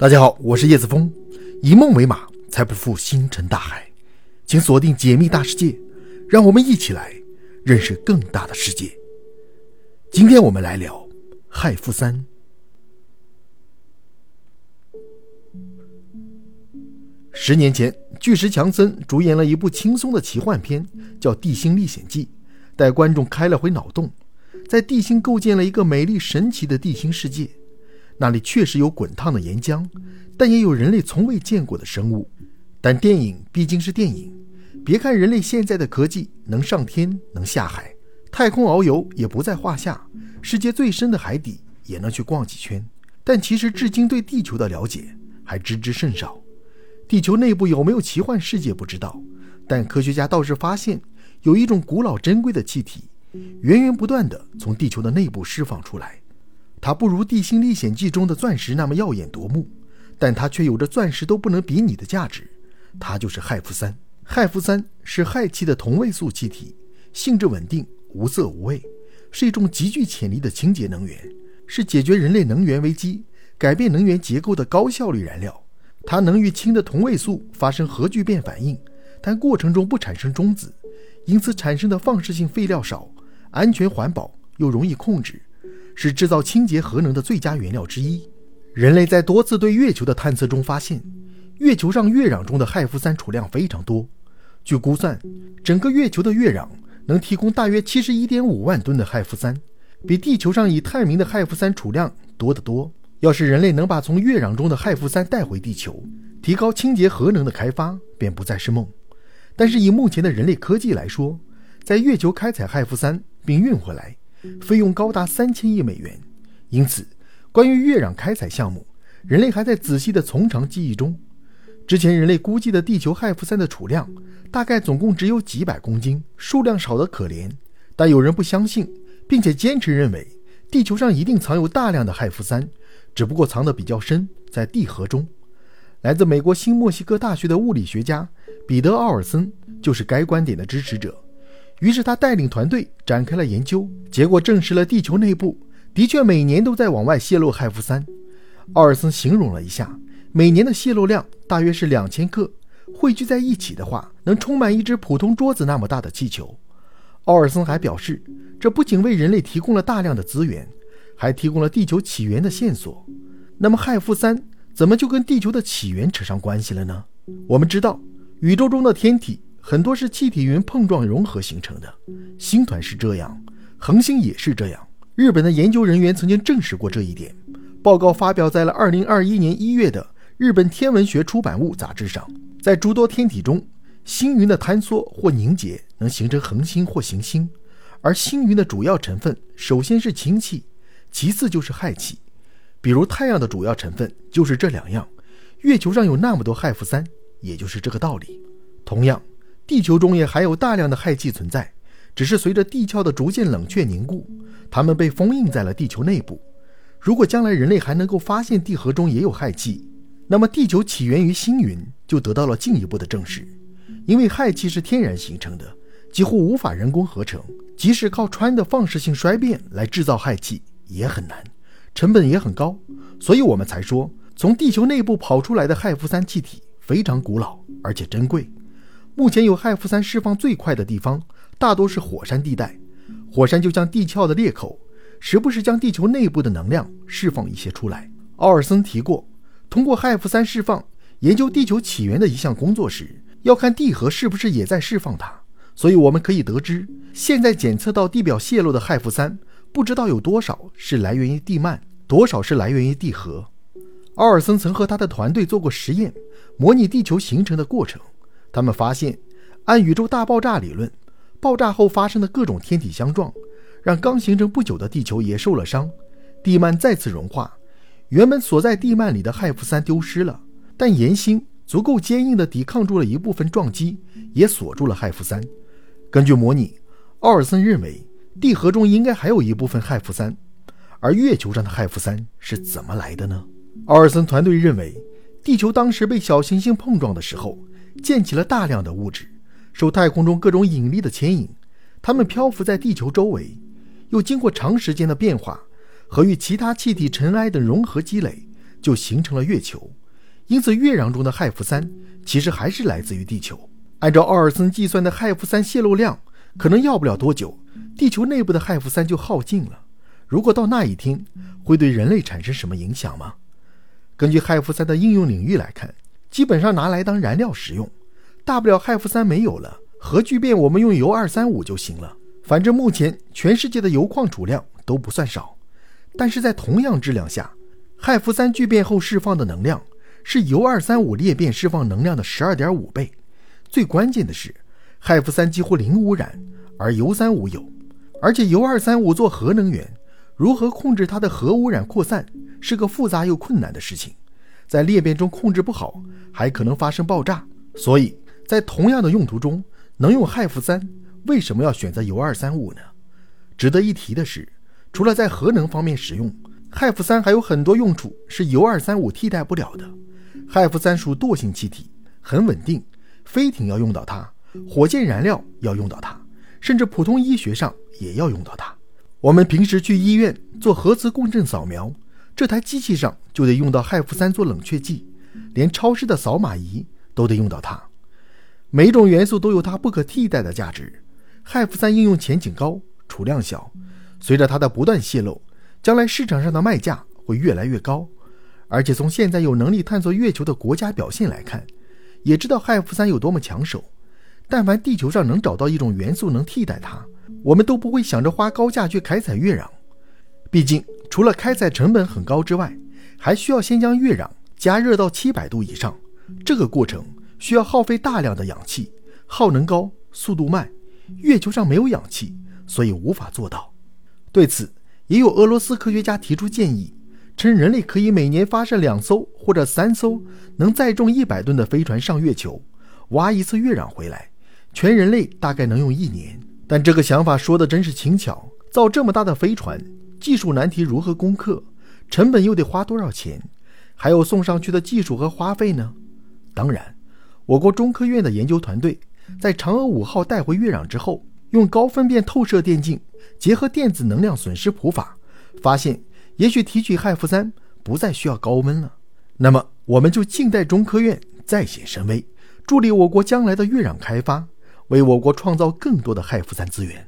大家好，我是叶子峰，以梦为马，才不负星辰大海。请锁定《解密大世界》，让我们一起来认识更大的世界。今天我们来聊害富三。十年前，巨石强森主演了一部轻松的奇幻片，叫《地心历险记》，带观众开了回脑洞，在地心构建了一个美丽神奇的地心世界。那里确实有滚烫的岩浆，但也有人类从未见过的生物。但电影毕竟是电影，别看人类现在的科技能上天、能下海，太空遨游也不在话下，世界最深的海底也能去逛几圈。但其实至今对地球的了解还知之甚少。地球内部有没有奇幻世界不知道，但科学家倒是发现有一种古老珍贵的气体，源源不断地从地球的内部释放出来。它不如《地心历险记》中的钻石那么耀眼夺目，但它却有着钻石都不能比拟的价值。它就是氦氟三。氦氟三是氦气的同位素气体，性质稳定，无色无味，是一种极具潜力的清洁能源，是解决人类能源危机、改变能源结构的高效率燃料。它能与氢的同位素发生核聚变反应，但过程中不产生中子，因此产生的放射性废料少，安全环保又容易控制。是制造清洁核能的最佳原料之一。人类在多次对月球的探测中发现，月球上月壤中的氦氟三储量非常多。据估算，整个月球的月壤能提供大约七十一点五万吨的氦氟三，比地球上已探明的氦氟三储量多得多。要是人类能把从月壤中的氦氟三带回地球，提高清洁核能的开发便不再是梦。但是以目前的人类科技来说，在月球开采氦氟三并运回来。费用高达三千亿美元，因此，关于月壤开采项目，人类还在仔细的从长计议中。之前人类估计的地球氦氟三的储量，大概总共只有几百公斤，数量少得可怜。但有人不相信，并且坚持认为，地球上一定藏有大量的氦氟三，只不过藏得比较深，在地核中。来自美国新墨西哥大学的物理学家彼得·奥尔森就是该观点的支持者。于是他带领团队展开了研究，结果证实了地球内部的确每年都在往外泄露氦氟三。奥尔森形容了一下，每年的泄漏量大约是两千克，汇聚在一起的话，能充满一只普通桌子那么大的气球。奥尔森还表示，这不仅为人类提供了大量的资源，还提供了地球起源的线索。那么氦氟三怎么就跟地球的起源扯上关系了呢？我们知道，宇宙中的天体。很多是气体云碰撞融合形成的，星团是这样，恒星也是这样。日本的研究人员曾经证实过这一点，报告发表在了2021年1月的日本天文学出版物杂志上。在诸多天体中，星云的坍缩或凝结能形成恒星或行星，而星云的主要成分首先是氢气，其次就是氦气。比如太阳的主要成分就是这两样，月球上有那么多氦氟三，也就是这个道理。同样。地球中也含有大量的氦气存在，只是随着地壳的逐渐冷却凝固，它们被封印在了地球内部。如果将来人类还能够发现地核中也有氦气，那么地球起源于星云就得到了进一步的证实。因为氦气是天然形成的，几乎无法人工合成，即使靠氚的放射性衰变来制造氦气也很难，成本也很高。所以我们才说，从地球内部跑出来的氦氟三气体非常古老而且珍贵。目前有氦氟三释放最快的地方，大多是火山地带。火山就像地壳的裂口，时不时将地球内部的能量释放一些出来。奥尔森提过，通过氦氟三释放研究地球起源的一项工作时，要看地核是不是也在释放它。所以我们可以得知，现在检测到地表泄露的氦氟三，不知道有多少是来源于地幔，多少是来源于地核。奥尔森曾和他的团队做过实验，模拟地球形成的过程。他们发现，按宇宙大爆炸理论，爆炸后发生的各种天体相撞，让刚形成不久的地球也受了伤，地幔再次融化，原本锁在地幔里的氦氟三丢失了，但岩芯足够坚硬地抵抗住了一部分撞击，也锁住了氦氟三。根据模拟，奥尔森认为地核中应该还有一部分氦氟三，而月球上的氦氟三是怎么来的呢？奥尔森团队认为，地球当时被小行星碰撞的时候。溅起了大量的物质，受太空中各种引力的牵引，它们漂浮在地球周围，又经过长时间的变化和与其他气体尘埃的融合积累，就形成了月球。因此，月壤中的氦氟三其实还是来自于地球。按照奥尔森计算的氦氟三泄漏量，可能要不了多久，地球内部的氦氟三就耗尽了。如果到那一天，会对人类产生什么影响吗？根据氦氟三的应用领域来看，基本上拿来当燃料使用，大不了氦氟三没有了，核聚变我们用铀二三五就行了。反正目前全世界的铀矿储量都不算少，但是在同样质量下，氦氟三聚变后释放的能量。是铀二三五裂变释放能量的十二点五倍。最关键的是，氦氟三几乎零污染，而铀三五有。而且铀二三五做核能源，如何控制它的核污染扩散，是个复杂又困难的事情。在裂变中控制不好，还可能发生爆炸。所以在同样的用途中，能用氦氟三，为什么要选择铀二三五呢？值得一提的是，除了在核能方面使用，氦氟三还有很多用处是铀二三五替代不了的。氦氟三属惰性气体，很稳定，飞艇要用到它，火箭燃料要用到它，甚至普通医学上也要用到它。我们平时去医院做核磁共振扫描，这台机器上就得用到氦氟三做冷却剂，连超市的扫码仪都得用到它。每一种元素都有它不可替代的价值。氦氟三应用前景高，储量小，随着它的不断泄露，将来市场上的卖价会越来越高。而且从现在有能力探索月球的国家表现来看，也知道氦氟三有多么抢手。但凡地球上能找到一种元素能替代它，我们都不会想着花高价去开采月壤。毕竟，除了开采成本很高之外，还需要先将月壤加热到七百度以上，这个过程需要耗费大量的氧气，耗能高，速度慢。月球上没有氧气，所以无法做到。对此，也有俄罗斯科学家提出建议。称人类可以每年发射两艘或者三艘能载重一百吨的飞船上月球，挖一次月壤回来，全人类大概能用一年。但这个想法说的真是轻巧，造这么大的飞船，技术难题如何攻克？成本又得花多少钱？还有送上去的技术和花费呢？当然，我国中科院的研究团队在嫦娥五号带回月壤之后，用高分辨透射电镜结合电子能量损失谱法，发现。也许提取氦氟三不再需要高温了，那么我们就静待中科院再显神威，助力我国将来的月壤开发，为我国创造更多的氦氟三资源。